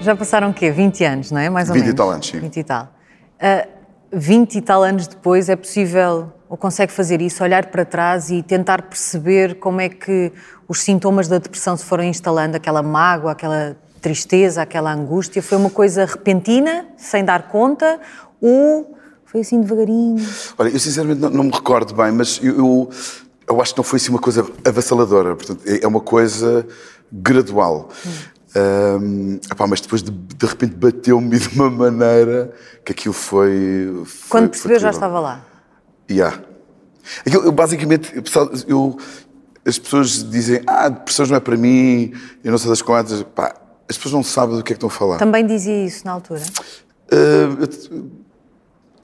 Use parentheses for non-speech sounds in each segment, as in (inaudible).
Já passaram o quê? 20 anos, não é? Mais ou 20 menos. e tal anos, sim. 20 e tal. Uh, 20 e tal anos depois é possível, ou consegue fazer isso, olhar para trás e tentar perceber como é que os sintomas da depressão se foram instalando, aquela mágoa, aquela tristeza, aquela angústia, foi uma coisa repentina, sem dar conta, ou foi assim devagarinho? Olha, eu sinceramente não, não me recordo bem, mas eu, eu, eu, acho que não foi assim uma coisa avassaladora. Portanto, é, é uma coisa gradual. Hum. Um, epá, mas depois de, de repente bateu-me (laughs) de uma maneira que aquilo foi. foi Quando percebeu, já estava lá. Yeah. Aquilo, eu, basicamente, eu, eu, as pessoas dizem: Ah, depressões não é para mim, eu não sei das quantas. Pá, as pessoas não sabem do que é que estão a falar. Também dizia isso na altura? Uh, eu,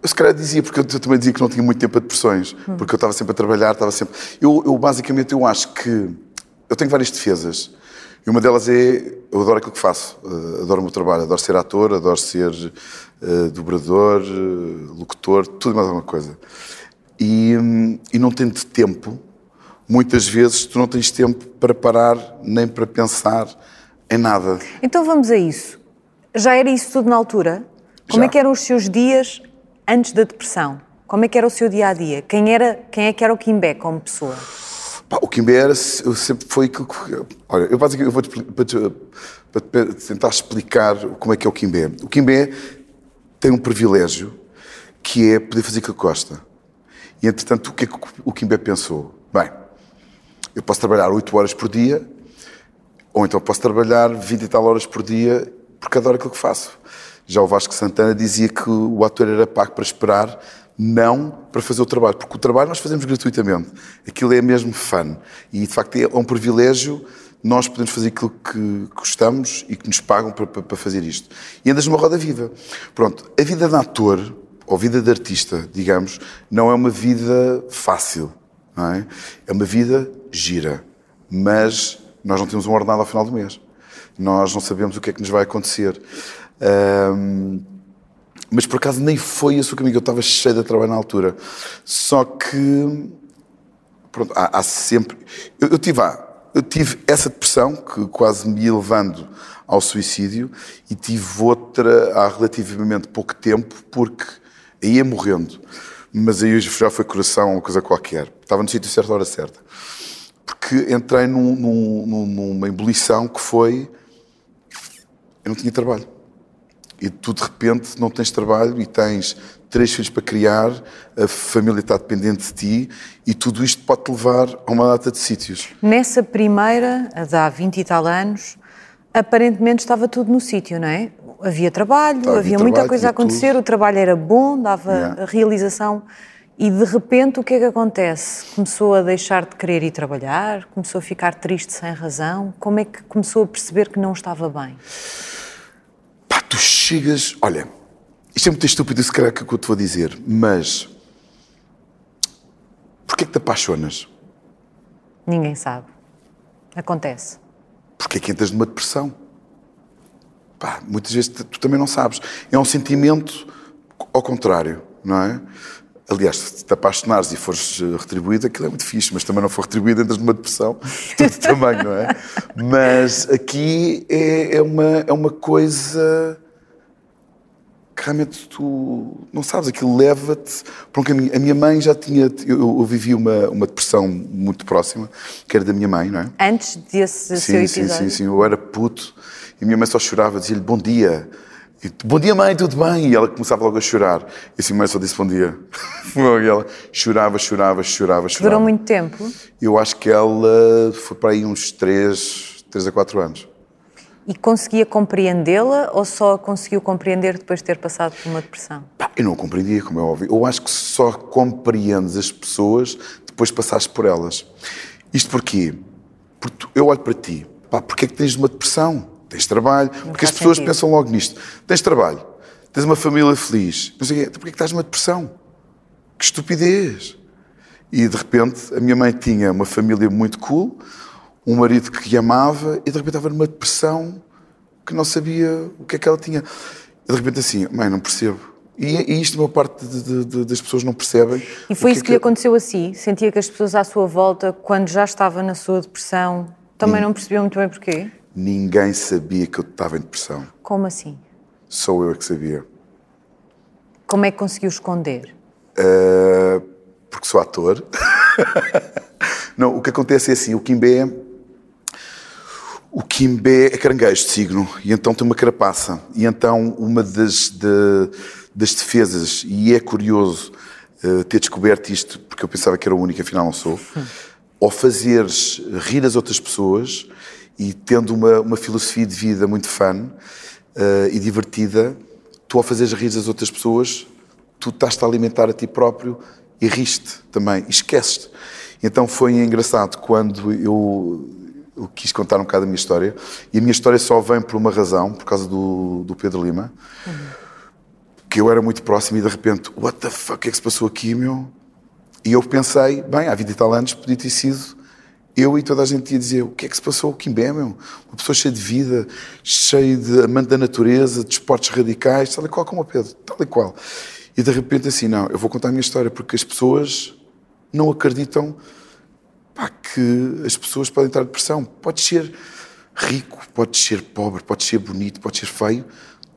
eu se calhar dizia, porque eu, eu, também dizia que não tinha muito tempo a depressões, hum. porque eu estava sempre a trabalhar, estava sempre. Eu, eu basicamente eu acho que eu tenho várias defesas. E uma delas é, eu adoro aquilo que faço, uh, adoro o meu trabalho, adoro ser ator, adoro ser uh, dobrador, uh, locutor, tudo mais alguma coisa. E, um, e não tendo tempo, muitas vezes tu não tens tempo para parar nem para pensar em nada. Então vamos a isso. Já era isso tudo na altura? Como Já. é que eram os seus dias antes da depressão? Como é que era o seu dia a dia? Quem, era, quem é que era o Kimbé como pessoa? Pá, o Kimbé era, eu sempre foi. Olha, eu vou para, para, tentar explicar como é que é o Kimbé. O Kimbé tem um privilégio que é poder fazer aquilo que gosta. E entretanto, o que é que o Kimbé pensou? Bem, eu posso trabalhar 8 horas por dia, ou então posso trabalhar 20 e tal horas por dia, porque adoro aquilo que faço. Já o Vasco Santana dizia que o ator era pago para esperar não para fazer o trabalho, porque o trabalho nós fazemos gratuitamente. Aquilo é mesmo fun. E de facto é um privilégio nós podemos fazer aquilo que gostamos e que nos pagam para, para, para fazer isto. E andas numa roda viva. Pronto, a vida de ator, ou vida de artista, digamos, não é uma vida fácil. É? é uma vida gira. Mas nós não temos um ordenado ao final do mês. Nós não sabemos o que é que nos vai acontecer. Mas por acaso nem foi esse o caminho, eu estava cheio de trabalho na altura. Só que, pronto, há, há sempre. Eu, eu, tive, ah, eu tive essa depressão que quase me ia levando ao suicídio e tive outra há relativamente pouco tempo, porque ia morrendo. Mas aí já foi coração, uma coisa qualquer. Estava no sítio certo, à hora certa. Porque entrei num, num, numa ebulição que foi. Eu não tinha trabalho e tu de repente não tens trabalho e tens três filhos para criar, a família está dependente de ti e tudo isto pode-te levar a uma data de sítios. Nessa primeira, a de há 20 e tal anos, aparentemente estava tudo no sítio, não é? Havia trabalho, havia, havia muita trabalho, coisa a acontecer, tudo. o trabalho era bom, dava yeah. realização. E de repente o que é que acontece? Começou a deixar de querer ir trabalhar, começou a ficar triste sem razão. Como é que começou a perceber que não estava bem? Tu chegas. Olha, isto é muito estúpido, se calhar, que eu te vou dizer, mas. Porquê é que te apaixonas? Ninguém sabe. Acontece. Porquê é que entras numa depressão? Pá, muitas vezes tu também não sabes. É um sentimento ao contrário, não é? Aliás, se te apaixonares e fores eh, retribuído, aquilo é muito fixe, mas também não for retribuído, entras numa depressão, (laughs) tudo também, não é? Mas aqui é, é, uma, é uma coisa que realmente tu não sabes, aquilo leva-te para um caminho. A minha mãe já tinha, eu, eu, vivi uma, uma depressão muito próxima, que era da minha mãe, não é? Antes desse sim, seu episódio? Sim, sim, sim, eu era puto e a minha mãe só chorava, dizia-lhe bom dia, e, bom dia, mãe, tudo bem? E ela começava logo a chorar. E assim, mãe só disse bom dia. (laughs) e ela chorava, chorava, chorava, chorava. Durou muito tempo? Eu acho que ela foi para aí uns 3, 3 a 4 anos. E conseguia compreendê-la ou só conseguiu compreender depois de ter passado por uma depressão? Pá, eu não compreendia, como é óbvio. Eu acho que só compreendes as pessoas depois de passares por elas. Isto porquê? Porque eu olho para ti. Pá, porquê é que tens uma depressão? Tens trabalho. Não porque as pessoas sentido. pensam logo nisto. Tens trabalho, tens uma família feliz. Não sei, então porquê que estás numa depressão? Que estupidez! E de repente a minha mãe tinha uma família muito cool, um marido que amava e de repente estava numa depressão que não sabia o que é que ela tinha. E de repente assim, mãe, não percebo. E, e isto uma parte de, de, das pessoas não percebem. E foi isso que, que lhe aconteceu a si? Sentia que as pessoas à sua volta, quando já estava na sua depressão, também hum. não percebiam muito bem porquê? Ninguém sabia que eu estava em depressão. Como assim? Só eu é que sabia. Como é que conseguiu esconder? Uh, porque sou ator. (laughs) Não, o que acontece é assim, o Kimbé o Kimbé é caranguejo de signo e então tem uma carapaça. E então uma das, de, das defesas, e é curioso uh, ter descoberto isto, porque eu pensava que era o único, afinal não sou, hum. ao fazeres rir as outras pessoas e tendo uma, uma filosofia de vida muito fun uh, e divertida, tu ao fazeres rir as outras pessoas, tu estás-te a alimentar a ti próprio e riste também, e esqueces-te. Então foi engraçado quando eu eu quis contar um bocado a minha história. E a minha história só vem por uma razão, por causa do, do Pedro Lima. Uhum. Que eu era muito próximo e de repente, what the fuck, o que é que se passou aqui, meu? E eu pensei, bem, 20 e tal anos podia ter sido eu e toda a gente ia dizer o que é que se passou o Kimbé, meu? Uma pessoa cheia de vida, cheia de amante da natureza, de esportes radicais, tal e qual como o Pedro, tal e qual. E de repente assim, não, eu vou contar a minha história porque as pessoas não acreditam pá, que as pessoas podem entrar em depressão. Pode ser rico, pode ser pobre, pode ser bonito, pode ser feio.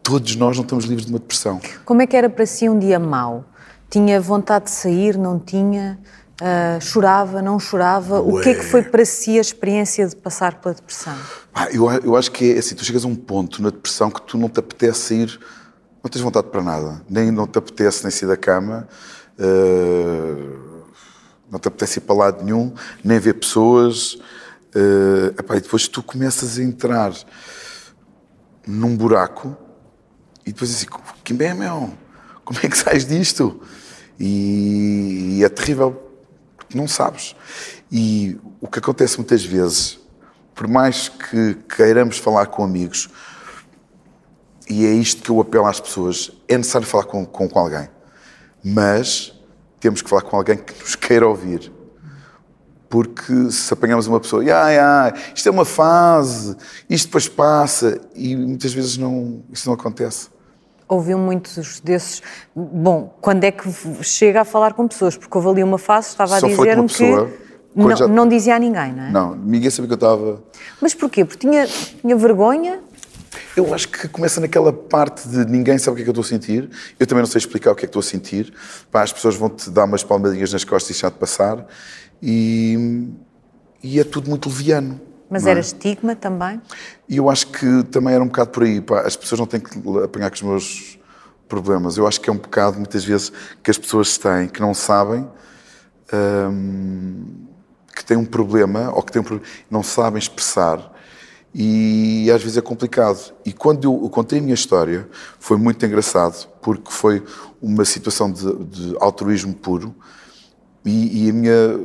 Todos nós não estamos livres de uma depressão. Como é que era para si um dia mau? Tinha vontade de sair, não tinha? Uh, chorava, não chorava? Ué. O que é que foi para si a experiência de passar pela depressão? Ah, eu, eu acho que é assim, tu chegas a um ponto na depressão que tu não te apetece sair, não tens vontade para nada, nem não te apetece nem sair da cama. Uh, não te apetece ir para lado nenhum, nem ver pessoas. Uh, epá, e depois tu começas a entrar num buraco e depois assim, que bem, meu, como é que (laughs) sais disto? E, e é terrível, não sabes. E o que acontece muitas vezes, por mais que queiramos falar com amigos, e é isto que eu apelo às pessoas, é necessário falar com, com, com alguém. Mas temos que falar com alguém que nos (laughs) queira ouvir. Porque se apanhamos uma pessoa, ah, ah, isto é uma fase, isto depois passa, e muitas vezes não, isso não acontece. Ouviu muitos desses. Bom, quando é que chega a falar com pessoas? Porque houve ali uma fase, estava a dizer-me que. Não, já... não, dizia a ninguém, não é? Não, ninguém sabia que eu estava. Mas porquê? Porque tinha, tinha vergonha? Eu acho que começa naquela parte de ninguém sabe o que é que eu estou a sentir. Eu também não sei explicar o que é que estou a sentir. Pá, as pessoas vão te dar umas palmadinhas nas costas e já te passar. E, e é tudo muito leviano. Mas era é? estigma também? E eu acho que também era um bocado por aí. Pá. As pessoas não têm que apanhar com os meus problemas. Eu acho que é um bocado, muitas vezes, que as pessoas têm, que não sabem hum, que têm um problema, ou que têm um não sabem expressar e às vezes é complicado. E quando eu, contei a minha história, foi muito engraçado, porque foi uma situação de, de altruísmo puro, e, e, a, minha,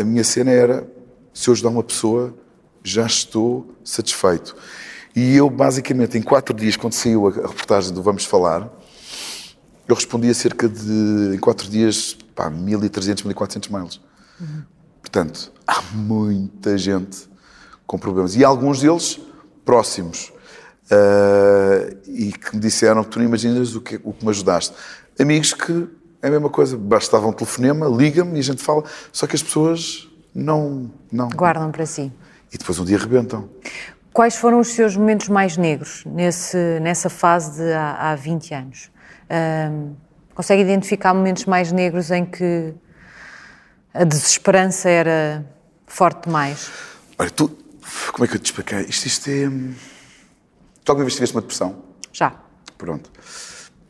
a minha cena era: se eu ajudar uma pessoa, já estou satisfeito. E eu, basicamente, em quatro dias, quando saiu a reportagem do Vamos Falar, eu respondi a cerca de, em quatro dias, pá, 1.300, 1.400 mails. Uhum. Portanto, há muita gente com problemas. E alguns deles próximos. Uh, e que me disseram que tu não imaginas o que, o que me ajudaste. Amigos que é a mesma coisa, bastava um telefonema, liga-me e a gente fala, só que as pessoas não, não. Guardam para si. E depois um dia arrebentam. Quais foram os seus momentos mais negros nesse, nessa fase de há, há 20 anos? Uh, consegue identificar momentos mais negros em que a desesperança era forte demais? Olha, tu, como é que eu te expliquei? Isto, isto é. Tu alguma vez tiveste uma depressão? Já. Pronto.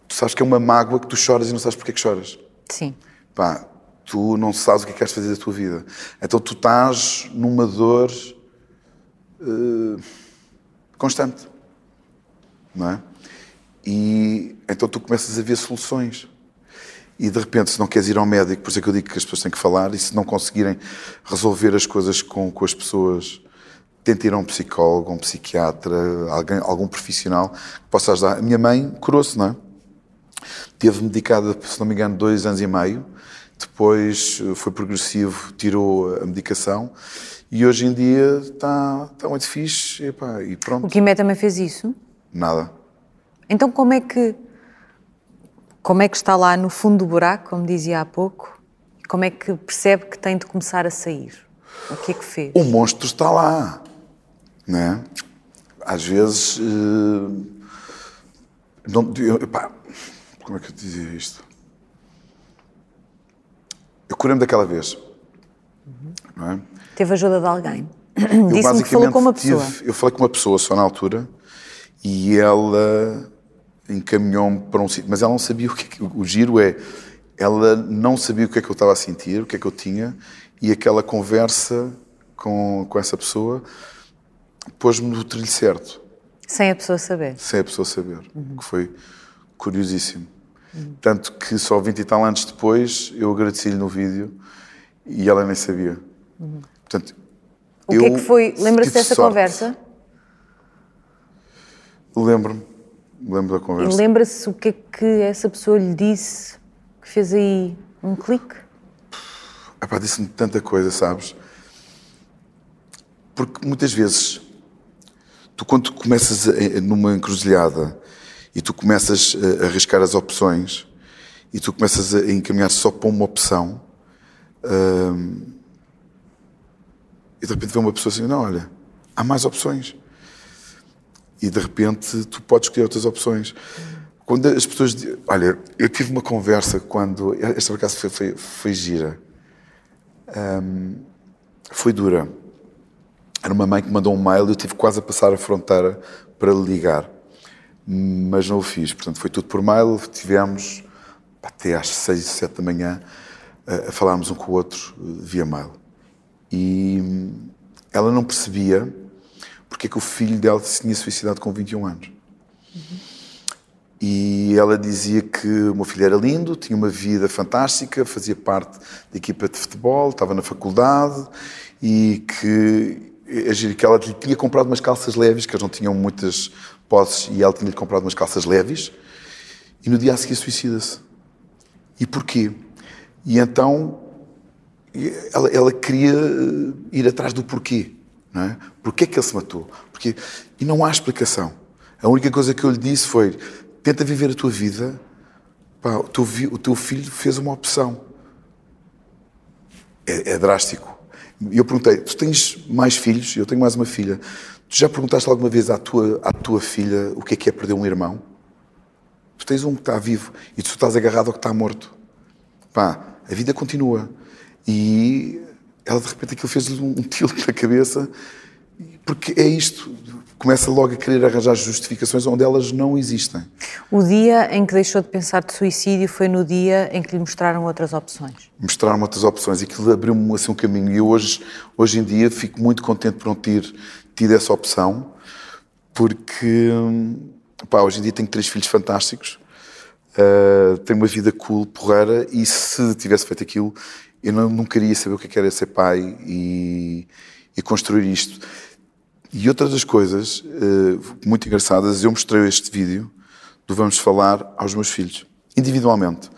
Tu sabes que é uma mágoa que tu choras e não sabes porque é que choras. Sim. Pá, tu não sabes o que é que queres fazer da tua vida. Então tu estás numa dor uh, constante. Não é? E então tu começas a ver soluções. E de repente, se não queres ir ao médico, por isso é que eu digo que as pessoas têm que falar, e se não conseguirem resolver as coisas com, com as pessoas tenta ir a um psicólogo, um psiquiatra, alguém, algum profissional que possa ajudar. A minha mãe curou-se, não é? Teve medicada, se não me engano, dois anos e meio. Depois eh, foi progressivo, tirou a medicação e hoje em dia está, está muito fixe e, e pronto. O Quimé também fez isso? Nada. Então como é que como é que está lá no fundo do buraco, como dizia há pouco? Como é que percebe que tem de começar a sair? O que é que fez? O monstro está lá. Né? às vezes. Uh, não, eu, pá, como é que eu dizia isto? Eu curei-me daquela vez. Uhum. É? Teve ajuda de alguém? (clears throat) Disse-me que falou com uma pessoa. Tive, eu falei com uma pessoa só na altura e ela encaminhou-me para um sítio, mas ela não sabia o que, é que o giro é. Ela não sabia o que é que eu estava a sentir, o que é que eu tinha, e aquela conversa com, com essa pessoa pôs-me no trilho certo. Sem a pessoa saber? Sem a pessoa saber, uhum. que foi curiosíssimo. Uhum. Tanto que só 20 e tal anos depois eu agradeci-lhe no vídeo e ela nem sabia. Uhum. Portanto, o que é que foi? Lembra-se dessa sorte. conversa? Lembro-me. Lembro da conversa. E lembra-se o que é que essa pessoa lhe disse que fez aí um clique? Epá, disse-me tanta coisa, sabes? Porque muitas vezes, tu quando começas a, numa encruzilhada e tu começas a arriscar as opções e tu começas a encaminhar só para uma opção hum, e de repente vem uma pessoa assim, não, olha, há mais opções e de repente tu podes escolher outras opções. Quando as pessoas. Olha, eu tive uma conversa quando. Esta por foi, foi, foi gira. Um, foi dura. Era uma mãe que mandou um mail e eu tive quase a passar a fronteira para ligar. Mas não o fiz. Portanto, foi tudo por mail. Tivemos até às seis, sete da manhã a, a falarmos um com o outro via mail. E ela não percebia porque é que o filho dela se tinha suicidado com 21 anos. Uhum. E ela dizia que o meu filho era lindo, tinha uma vida fantástica, fazia parte da equipa de futebol, estava na faculdade e que, que ela lhe tinha comprado umas calças leves, que eles não tinham muitas posses, e ela tinha-lhe comprado umas calças leves, e no dia a seguir suicida-se. E porquê? E então ela, ela queria ir atrás do porquê. Não é? Porquê que ele se matou? Porque, e não há explicação. A única coisa que eu lhe disse foi: tenta viver a tua vida. Pá, o, teu, o, teu, filho fez uma opção. É, é drástico. E eu perguntei: tu tens mais filhos? Eu tenho mais uma filha. Tu já perguntaste alguma vez à tua, à tua filha o que é que é perder um irmão? Tu tens um que está vivo e tu estás agarrado ao que está morto. Pá, a vida continua. E ela de repente aquilo fez-lhe um tilt na cabeça, porque é isto, começa logo a querer arranjar justificações onde elas não existem. O dia em que deixou de pensar de suicídio foi no dia em que lhe mostraram outras opções? Mostraram outras opções e aquilo abriu-me assim um caminho. E eu hoje, hoje em dia fico muito contente por não ter tido essa opção, porque pá, hoje em dia tenho três filhos fantásticos, uh, tenho uma vida cool, porreira, e se tivesse feito aquilo, eu não, não queria saber o que é era ser pai e, e construir isto. E outras das coisas uh, muito engraçadas, eu mostrei este vídeo do Vamos Falar aos meus filhos, individualmente.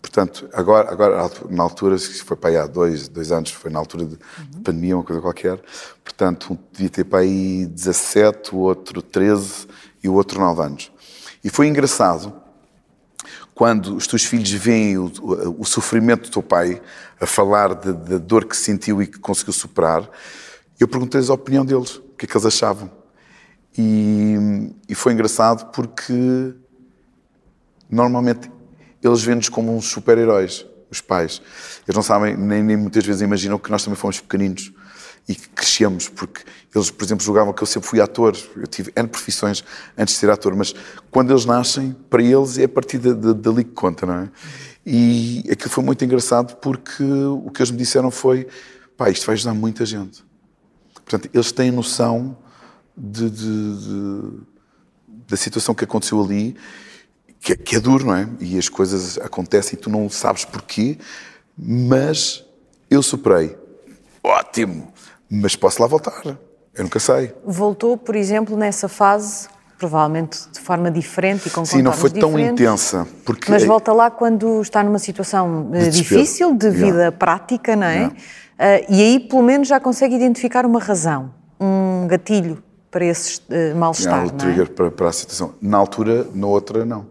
Portanto, agora, agora na altura, foi para aí há dois, dois anos, foi na altura de, uhum. de pandemia, uma coisa qualquer. Portanto, um devia ter para aí 17, o outro 13 e o outro 9 anos. E foi engraçado quando os teus filhos veem o, o, sofrimento do teu pai a falar da dor que sentiu e que conseguiu superar, eu perguntei-lhes a opinião deles, o que é que eles achavam. E, e foi engraçado porque normalmente eles veem-nos como uns super-heróis, os pais. Eles não sabem, nem, nem muitas vezes imaginam que nós também fomos pequeninos e crescemos, porque eles, por exemplo, julgavam que eu sempre fui ator. Eu tive N profissões antes de ser ator, mas quando eles nascem, para eles é a partir dali que conta, não é? E aquilo foi muito engraçado porque o que eles me disseram foi: pá, isto vai ajudar muita gente. Portanto, eles têm noção de, de, de, da situação que aconteceu ali, que é, que é duro, não é? E as coisas acontecem e tu não sabes porquê, mas eu superei. Ótimo! Mas posso lá voltar. Eu nunca sei. Voltou, por exemplo, nessa fase, provavelmente de forma diferente e com Sim, não foi tão intensa. Porque... Mas volta lá quando está numa situação de difícil, de vida yeah. prática, não é? Yeah. Uh, e aí, pelo menos, já consegue identificar uma razão, um gatilho para esse uh, mal-estar. Yeah, o trigger é? para, para, a situação. Na altura, na outra, não.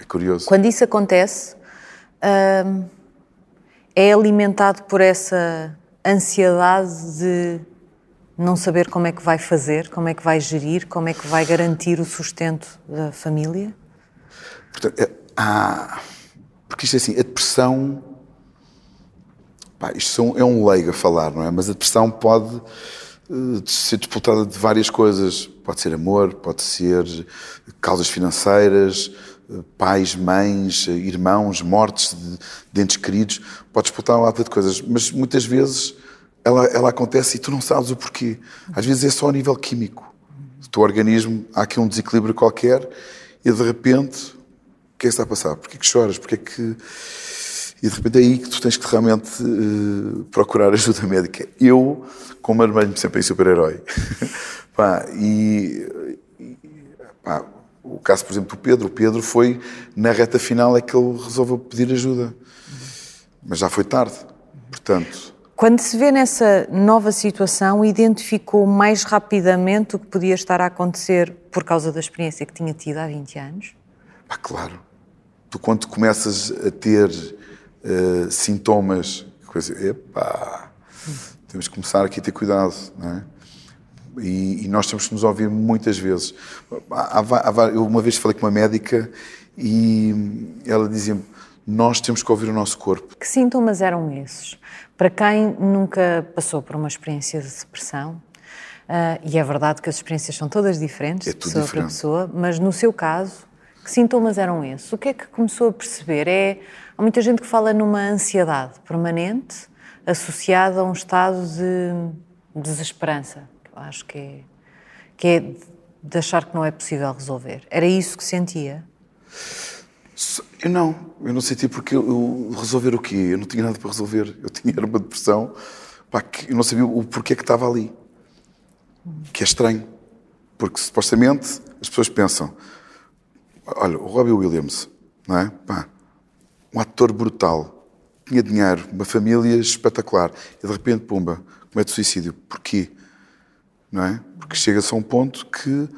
É curioso. Quando isso acontece, uh, é alimentado por essa ansiedade de Não saber como é que vai fazer, como é que vai gerir, como é que vai garantir o sustento da família? Portanto, é, há, porque isto é assim, a depressão. Pá, isto é um leigo a falar, não é? Mas a depressão pode uh, ser disputada de várias coisas. Pode ser amor, pode ser causas financeiras, pais, mães, irmãos, mortes de, de entes queridos. Pode disputar uma lata de coisas. Mas muitas vezes ela, ela acontece e tu não sabes o porquê. Às vezes é só a nível químico. O teu organismo, há aqui um desequilíbrio qualquer e de repente, o que é que está a passar? Porquê que choras? Porquê que... E de repente é aí que tu tens que realmente uh, procurar ajuda médica. Eu, como armei-me sempre em super-herói, (laughs) e, e pá, o caso, por exemplo, do Pedro, o Pedro foi, na reta final, é que ele resolveu pedir ajuda. Mas já foi tarde. Portanto, quando se vê nessa nova situação, identificou mais rapidamente o que podia estar a acontecer por causa da experiência que tinha tido há 20 anos? Ah, claro. Tu, quando começas a ter uh, sintomas, coisa, epá, temos que começar aqui a ter cuidado, não é? E, e nós temos que nos ouvir muitas vezes. Há, há, eu uma vez falei com uma médica e ela dizia-me: Nós temos que ouvir o nosso corpo. Que sintomas eram esses? Para quem nunca passou por uma experiência de depressão, uh, e é verdade que as experiências são todas diferentes, é de pessoa diferente. para pessoa, mas no seu caso, que sintomas eram esses? O que é que começou a perceber? É, há muita gente que fala numa ansiedade permanente associada a um estado de desesperança. Eu acho que é, que é de achar que não é possível resolver. Era isso que sentia? Eu não, eu não senti porque eu, resolver o quê? Eu não tinha nada para resolver. Eu tinha uma depressão, pá, que eu não sabia o porquê que estava ali. Que é estranho. Porque supostamente as pessoas pensam: olha, o Robbie Williams, não é? Pá, um ator brutal, tinha dinheiro, uma família espetacular, e de repente, pumba, comete suicídio. Porquê? Não é? Porque chega-se a um ponto que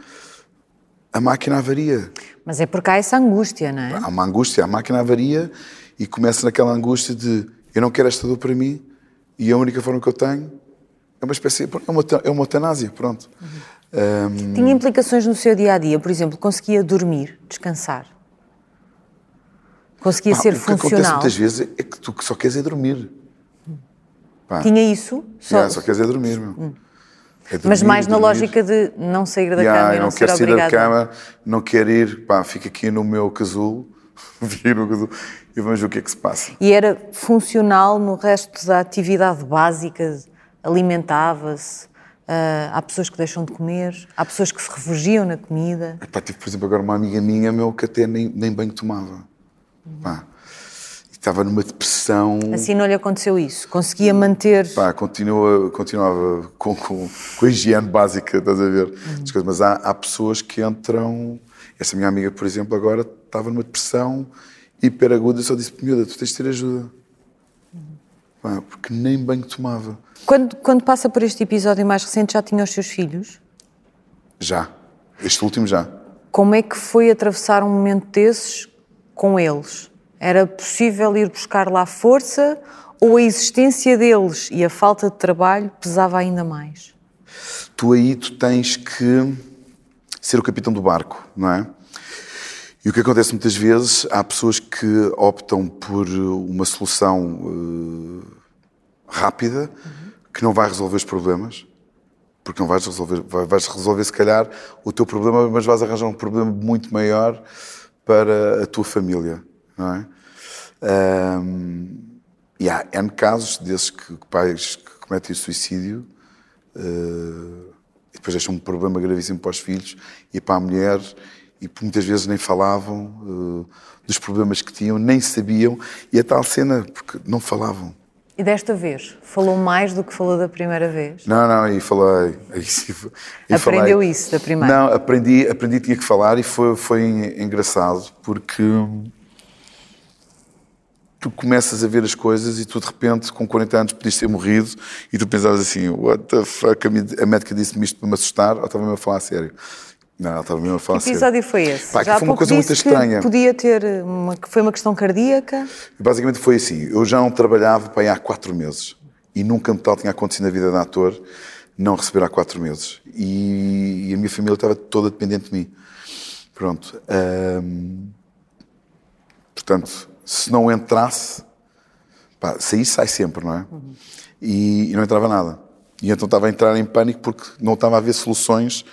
a máquina avaria. Mas é porque há essa angústia, não é? Há uma angústia, a máquina avaria e começa naquela angústia de eu não quero esta dor para mim e a única forma que eu tenho é uma espécie, é uma, é uma eutanásia, pronto. Uhum. Um... Tinha implicações no seu dia a dia, por exemplo, conseguia dormir, descansar? Conseguia ser o funcional? O que acontece muitas vezes é que tu só queres é dormir. Pá. Tinha isso? Só, yeah, só queres é dormir, meu. Hum. É dormir, Mas mais na lógica de não sair da yeah, cama e não, não quero sair da cama, não quero ir, pá, fico aqui no meu casulo, (laughs) no casulo e vamos ver o que é que se passa. E era funcional no resto da atividade básica? Alimentava-se? Uh, há pessoas que deixam de comer? Há pessoas que se refugiam na comida? Epá, tive, por exemplo, agora uma amiga minha meu, que até nem, nem banho tomava. Uhum. Pá, estava numa depressão. Assim não lhe aconteceu isso? Conseguia manter. Pá, continua, continuava com, com, com a higiene básica, estás a ver? Uhum. Mas há, há pessoas que entram. Essa minha amiga, por exemplo, agora estava numa depressão hiper aguda. Eu só disse: miúda, tu tens de ter ajuda. Uhum. Pá, porque nem banho tomava. Quando, quando passa por este episódio mais recente, já tinha os seus filhos? Já. Este último já. Como é que foi atravessar um momento desses com eles? Era possível ir buscar lá força ou a existência deles e a falta de trabalho pesava ainda mais? Tu aí tu tens que ser o capitão do barco, não é? E o que acontece muitas vezes, há pessoas que optam por uma solução uh, rápida, uhum. que não vai resolver os problemas, porque não vais resolver, vais resolver se calhar o teu problema, mas vais arranjar um problema muito maior para a tua família não é? Um, e há N casos desses que, pais que cometem suicídio uh, e depois deixam um problema gravíssimo para os filhos e para a mulher e muitas vezes nem falavam uh, dos problemas que tinham, nem sabiam e a tal cena, porque não falavam. E desta vez, falou mais do que falou da primeira vez? Não, não, e falei. E Aprendeu falei. isso da primeira? Não, aprendi, aprendi, tinha que falar e foi, foi engraçado, porque tu começas a ver as coisas e tu de repente, com 40 anos, podias ter morrido e tu pensavas assim, what the fuck, a médica disse-me isto para me assustar ou estava-me a falar a sério? Não, ela estava mesmo a falar Que episódio foi esse? Pá, já foi uma coisa muito estranha. podia ter, uma, foi uma questão cardíaca? Basicamente foi assim, eu já não trabalhava para aí há quatro meses e nunca tal tinha acontecido na vida de ator não receber há quatro meses. E, e a minha família estava toda dependente de mim. Pronto. Hum, portanto, se não entrasse, pá, sair sai sempre, não é? Uhum. E, e, não entrava nada. E então estava a entrar em pânico porque não estava a haver soluções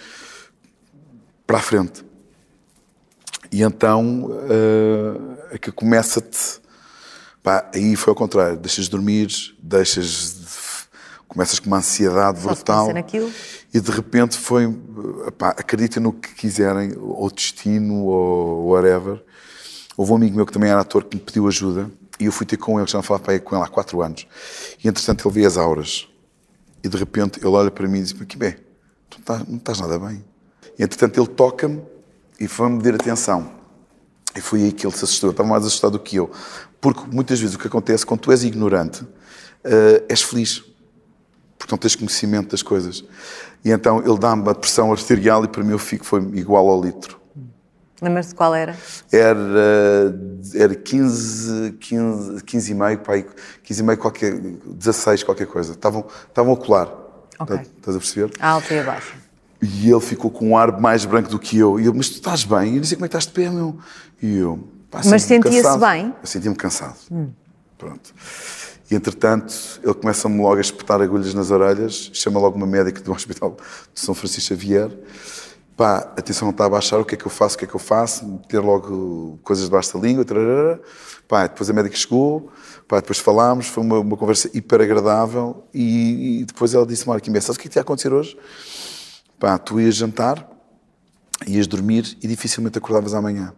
para a frente. E então uh, é que começa-te. Aí foi ao contrário, deixas de dormir, deixas de, começas com uma ansiedade Só brutal. E de repente foi, pá, acredita no que quiserem, ou destino, ou whatever. Houve um amigo meu que também era ator que me pediu ajuda e eu fui ter com ele, já não falava com ele há quatro anos. E entretanto ele vê as auras. E de repente ele olha para mim e diz: Que bem, tu não estás, não estás nada bem. E entretanto ele toca-me e foi-me medir atenção. E foi aí que ele se assustou. Ele estava mais assustado do que eu. Porque muitas vezes o que acontece, quando tu és ignorante, uh, és feliz. Porque não tens conhecimento das coisas. E então ele dá-me a pressão arterial e para mim eu fico, foi igual ao litro. Lembras-te de qual era? Era, era 15, 15, 15 e meio, pai, 15 e meio, qualquer, 16, qualquer coisa. Estavam, estavam a colar. Ok. Estás a perceber? Alto e abaixo. E ele ficou com um ar mais branco do que eu. E eu, mas tu estás bem? E eu disse, como é que estás de pé, meu? E eu, pá, Mas sentia-se bem? Eu sentia-me cansado. Hum. Pronto. E entretanto, ele começa-me logo a espetar agulhas nas orelhas, chama logo uma médica do (laughs) Hospital de São Francisco Xavier pá, a tensão está a baixar, o que é que eu faço, o que é que eu faço, ter logo coisas debaixo da língua, tararara. pá, depois a médica chegou, pá, depois falámos, foi uma, uma conversa hiper agradável e, e depois ela disse-me, Kim, sabes o que é que te ia acontecer hoje? Pá, tu ias jantar, ias dormir e dificilmente acordavas amanhã.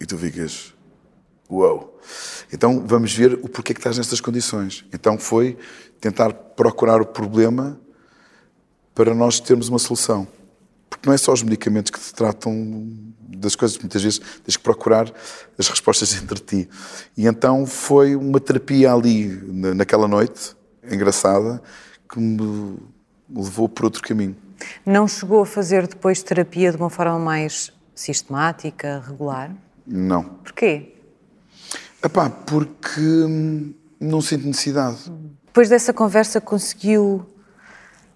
E tu ficas, uau. Então vamos ver o porquê que estás nestas condições. Então foi tentar procurar o problema para nós termos uma solução. Porque não é só os medicamentos que te tratam das coisas, muitas vezes tens que procurar as respostas (laughs) entre ti. E então foi uma terapia ali, naquela noite, engraçada, que me levou por outro caminho. Não chegou a fazer depois terapia de uma forma mais sistemática, regular? Não. Porquê? Epá, porque não sinto necessidade. Depois dessa conversa conseguiu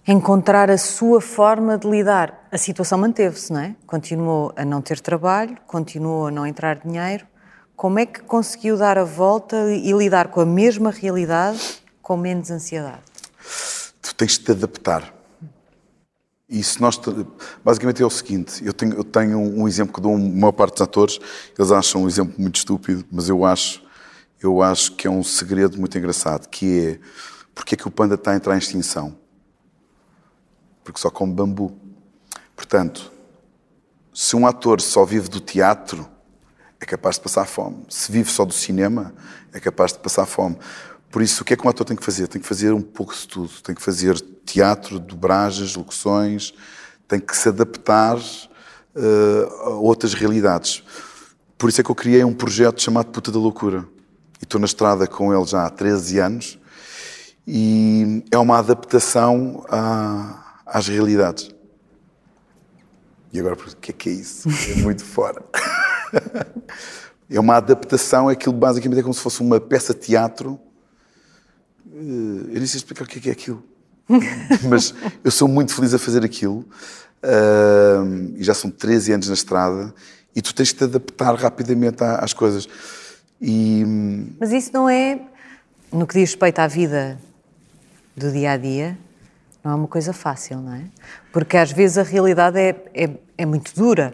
encontrar a sua forma de lidar. A situação manteve-se, não é? Continuou a não ter trabalho, continuou a não entrar dinheiro. Como é que conseguiu dar a volta e lidar com a mesma realidade com menos ansiedade? Tu tens de te adaptar. E se nós. Basicamente é o seguinte: eu tenho, eu tenho um exemplo que dou a maior parte dos atores, eles acham um exemplo muito estúpido, mas eu acho, eu acho que é um segredo muito engraçado, que é porque é que o panda está a entrar em extinção? Porque só come bambu. Portanto, se um ator só vive do teatro, é capaz de passar fome. Se vive só do cinema, é capaz de passar fome. Por isso, o que é que um ator tem que fazer? Tem que fazer um pouco de tudo. Tem que fazer teatro, dobragens, locuções, tem que se adaptar uh, a outras realidades. Por isso é que eu criei um projeto chamado Puta da Loucura. E estou na estrada com ele já há 13 anos. E é uma adaptação a às realidades. E agora, o que é que é isso? É muito fora. É uma adaptação, aquilo basicamente é como se fosse uma peça de teatro. Eh, eu nem sei explicar o que é, que é aquilo. (laughs) Mas eu sou muito feliz a fazer aquilo. e já são 13 anos na estrada. E tu tens de te adaptar rapidamente às coisas. E... Mas isso não é, no que diz respeito à vida do dia a dia, não é uma coisa fácil, não é? Porque às vezes a realidade é, é, é muito dura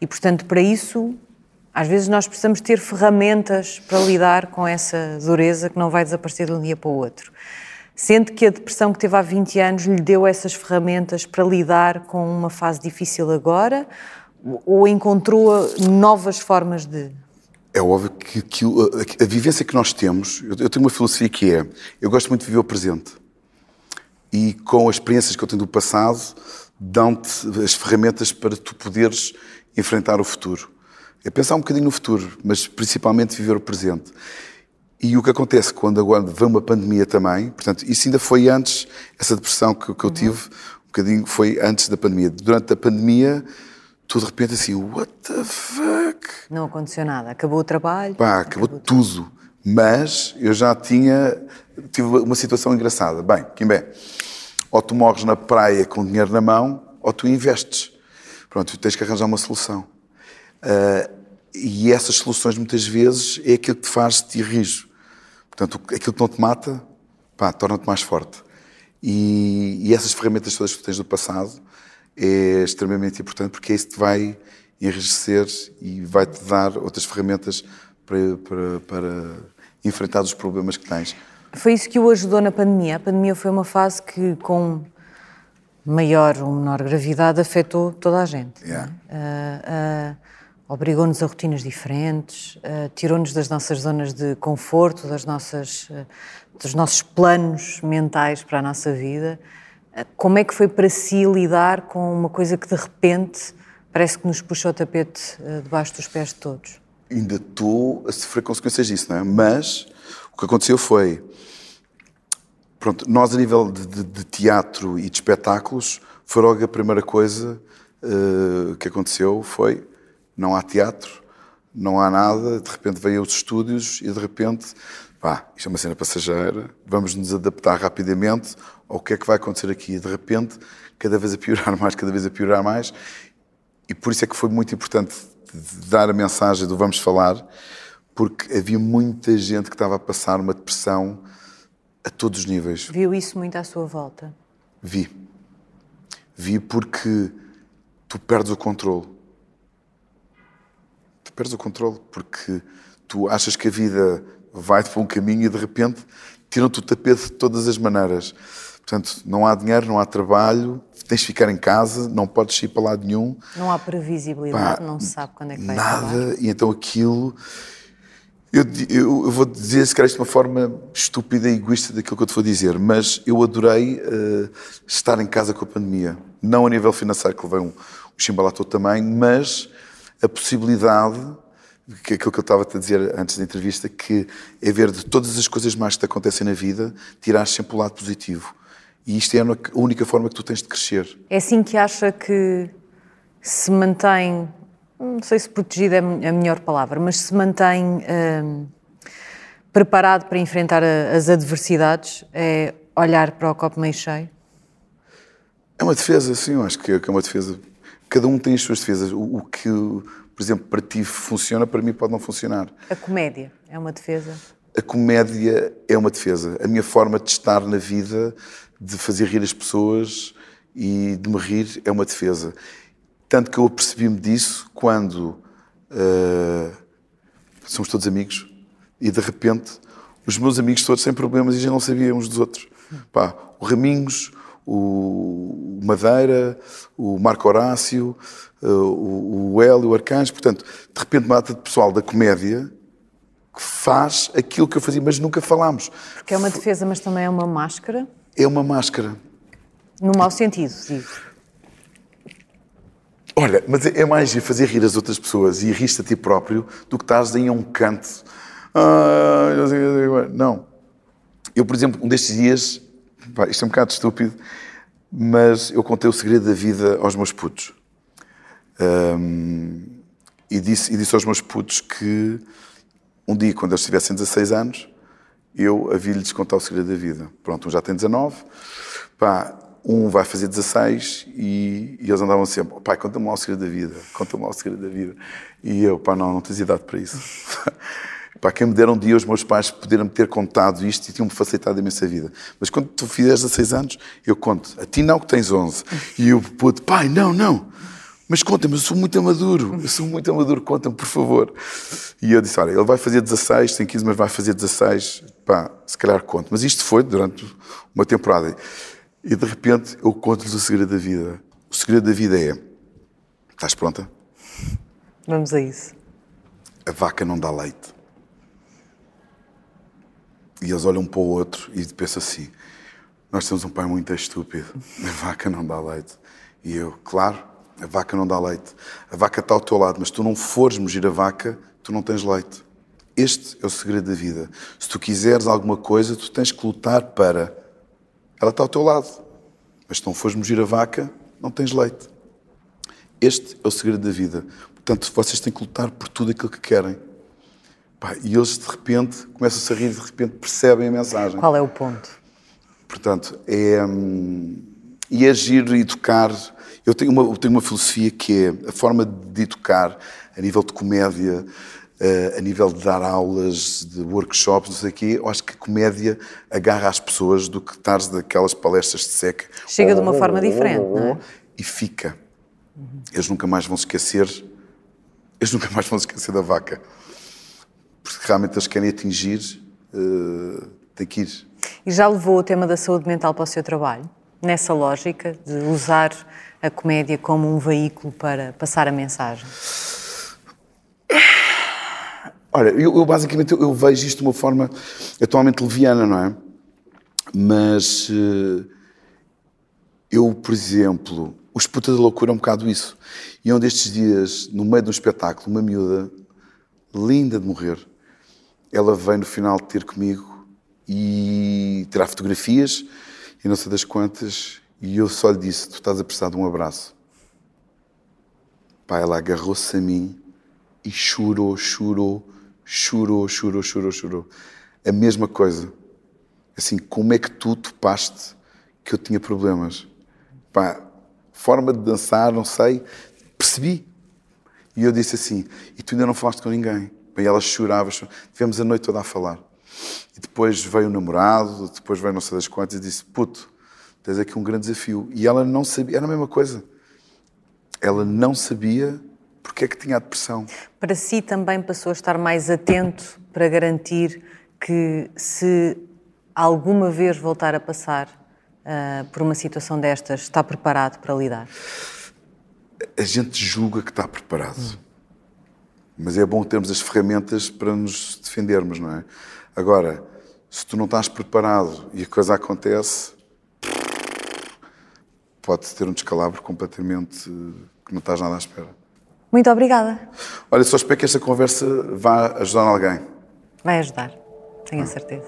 e, portanto, para isso, às vezes nós precisamos ter ferramentas para lidar com essa dureza que não vai desaparecer de um dia para o outro. Sente que a depressão que teve há 20 anos lhe deu essas ferramentas para lidar com uma fase difícil agora ou encontrou novas formas de. É óbvio que, que a, vivência que nós temos, eu tenho uma filosofia que é: eu gosto muito de viver o presente e com as experiências que eu tenho do passado, dão-te as ferramentas para tu poderes enfrentar o futuro. É pensar um bocadinho no futuro, mas principalmente viver o presente. E o que acontece quando agora vem uma pandemia também, portanto, isso ainda foi antes, essa depressão que, que eu uhum. tive, um bocadinho foi antes da pandemia. Durante a pandemia, tu de repente assim, what the fuck? Não aconteceu nada, acabou o trabalho. Pá, acabou, acabou tudo. tudo Mas eu já tinha, tive uma situação engraçada. Bem, Kimbé, ou tu morres na praia com dinheiro na mão, ou tu investes. Pronto, tens que arranjar uma solução. Uh, e essas soluções, muitas vezes, é aquilo que te faz te rijo. Portanto, aquilo que não te mata, pá, torna-te mais forte. E, e, essas ferramentas todas que tens do passado é extremamente importante porque é isso que te vai enriquecer e vai-te dar outras ferramentas para, para, para enfrentar os problemas que tens. Foi isso que o ajudou na pandemia. A pandemia foi uma fase que, com maior ou menor gravidade, afetou toda a gente. Yeah. Uh, uh, Obrigou-nos a rotinas diferentes, uh, tirou-nos das nossas zonas de conforto, das nossas, dos nossos planos mentais para a nossa vida. como é que foi para si lidar com uma coisa que de repente parece que nos puxa o tapete debaixo dos pés de todos? Ainda estou a sofrer consequências disso, não é? Mas o que aconteceu foi Pronto, nós a nível de, de, de, teatro e de espetáculos, foi logo a primeira coisa uh, que aconteceu foi não há teatro, não há nada, de repente veio os estúdios e de repente, pá, isto é uma cena passageira, vamos nos adaptar rapidamente ao que é que vai acontecer aqui. E de repente, cada vez a piorar (laughs) mais, cada vez a piorar mais, e por isso é que foi muito importante dar a mensagem do vamos falar, porque havia muita gente que estava a passar uma depressão a todos os níveis. Viu isso muito à sua volta? Vi. Vi porque tu perdes o controle. Tu perdes o controle porque tu achas que a vida vai-te para um caminho e de repente tiram-te o tapete de todas as maneiras. Portanto, não há dinheiro, não há trabalho, tens de ficar em casa, não podes ir para lado nenhum. Não há previsibilidade, Pá, não se sabe quando é que vai Nada, acabar. e então aquilo eu, eu, eu, vou dizer, se calhar, isto de uma forma estúpida e egoísta daquilo que eu te vou dizer, mas eu adorei uh, estar em casa com a pandemia. Não a nível financeiro, que levei um, um chimbalato também, mas a possibilidade, que aquilo que eu estava a dizer antes da entrevista, que é ver de todas as coisas mais que te acontecem na vida, tirar sempre o lado positivo. E isto é a única forma que tu tens de crescer. É assim que acha que se mantém não sei se protegido é a melhor palavra, mas se mantém hum, preparado para enfrentar a, as adversidades, é olhar para o copo meio cheio? É uma defesa, sim, eu acho que é uma defesa. Cada um tem as suas defesas. O, o que, por exemplo, para ti funciona, para mim pode não funcionar. A comédia é uma defesa? A comédia é uma defesa. A minha forma de estar na vida, de fazer rir as pessoas e de me rir, é uma defesa. Tanto que eu apercebi-me disso quando uh, somos todos amigos e de repente os meus amigos todos sem problemas e já não sabiam uns dos outros. Pá, o Raminhos, o Madeira, o Marco Horácio, uh, o Hélio, o Arcanjo. Portanto, de repente, uma data de pessoal da comédia que faz aquilo que eu fazia, mas nunca falámos. Porque é uma defesa, mas também é uma máscara? É uma máscara. No mau sentido, digo. Olha, mas é mais fazer rir as outras pessoas e rir-te a ti próprio do que estás em um canto. Ah, não. Eu, por exemplo, um destes dias, pá, isto é um bocado estúpido, mas eu contei o segredo da vida aos meus putos. Um, e, disse, e disse aos meus putos que um dia, quando eles tivessem 16 anos, eu havia-lhes contar o segredo da vida. Pronto, um já tem 19. Pá, um vai fazer 16 e, e eles andavam sempre, pai, conta-me lá o segredo da vida, conta-me lá o segredo da vida. E eu, pá, não, não tens idade para isso. (laughs) pá, quem me deram um dia os meus pais poderem-me ter contado isto e tinham-me facilitado a imensa vida. Mas quando tu fizeres 16 anos, eu conto, a ti não que tens 11. E eu, puto, pai, não, não. Mas conta-me, eu sou muito amaduro, eu sou muito amaduro, conta-me, por favor. E eu disse, olha, ele vai fazer 16, tem 15, mas vai fazer 16, pá, se calhar conto. Mas isto foi durante uma temporada. E de repente eu conto-lhes o segredo da vida. O segredo da vida é: estás pronta? Vamos a isso. A vaca não dá leite. E eles olham um para o outro e pensam assim: nós temos um pai muito estúpido. A vaca não dá leite. E eu, claro, a vaca não dá leite. A vaca está ao teu lado, mas tu não fores mugir a vaca, tu não tens leite. Este é o segredo da vida. Se tu quiseres alguma coisa, tu tens que lutar para ela está ao teu lado. Mas se não fores mugir a vaca, não tens leite. Este é o segredo da vida. Portanto, vocês têm que lutar por tudo aquilo que querem. Pá, e eles, de repente, começam-se a rir e, de repente, percebem a mensagem. Qual é o ponto? Portanto, é... Hum, e é giro educar... Eu tenho uma, eu tenho uma filosofia que é a forma de educar a nível de comédia, eh, a nível de dar aulas, de workshops, não sei o quê, eu acho que a comédia agarra as pessoas do que estares daquelas palestras de seca. Chega de uma forma diferente, não é? E fica. Eles nunca mais vão se esquecer, eles nunca mais vão se esquecer da vaca. Porque realmente eles querem atingir, uh, tem que ir. E já levou o tema da saúde mental para o seu trabalho? Nessa lógica de usar a comédia como um veículo para passar a mensagem? Olha, eu, eu basicamente eu, eu, vejo isto de uma forma atualmente leviana, não é? Mas uh, eu, por exemplo, o Esputa da Loucura é um bocado isso. E um destes dias, no meio de um espetáculo, uma miúda, linda de morrer, ela vem no final ter comigo e tirar fotografias e não sei das quantas, e eu só lhe disse: Tu estás a precisar de um abraço. Pá, ela agarrou-se a mim e chorou, chorou, chorou, chorou, chorou, chorou. A mesma coisa. Assim, como é que tu topaste que eu tinha problemas? Pá, forma de dançar, não sei, percebi. E eu disse assim: E tu ainda não falaste com ninguém? E ela chorava, chorava. tivemos a noite toda a falar. E depois veio o namorado, depois veio não sei das quantas e disse: Puto, tens aqui um grande desafio. E ela não sabia, era a mesma coisa. Ela não sabia porque é que tinha a depressão. Para si também passou a estar mais atento para garantir que se alguma vez voltar a passar uh, por uma situação destas, está preparado para lidar? A gente julga que está preparado. Hum. Mas é bom termos as ferramentas para nos defendermos, não é? Agora, se tu não estás preparado e a coisa acontece, pode ter um descalabro completamente que não estás nada à espera. Muito obrigada. Olha, só espero que esta conversa vá ajudar alguém. Vai ajudar, tenho a certeza.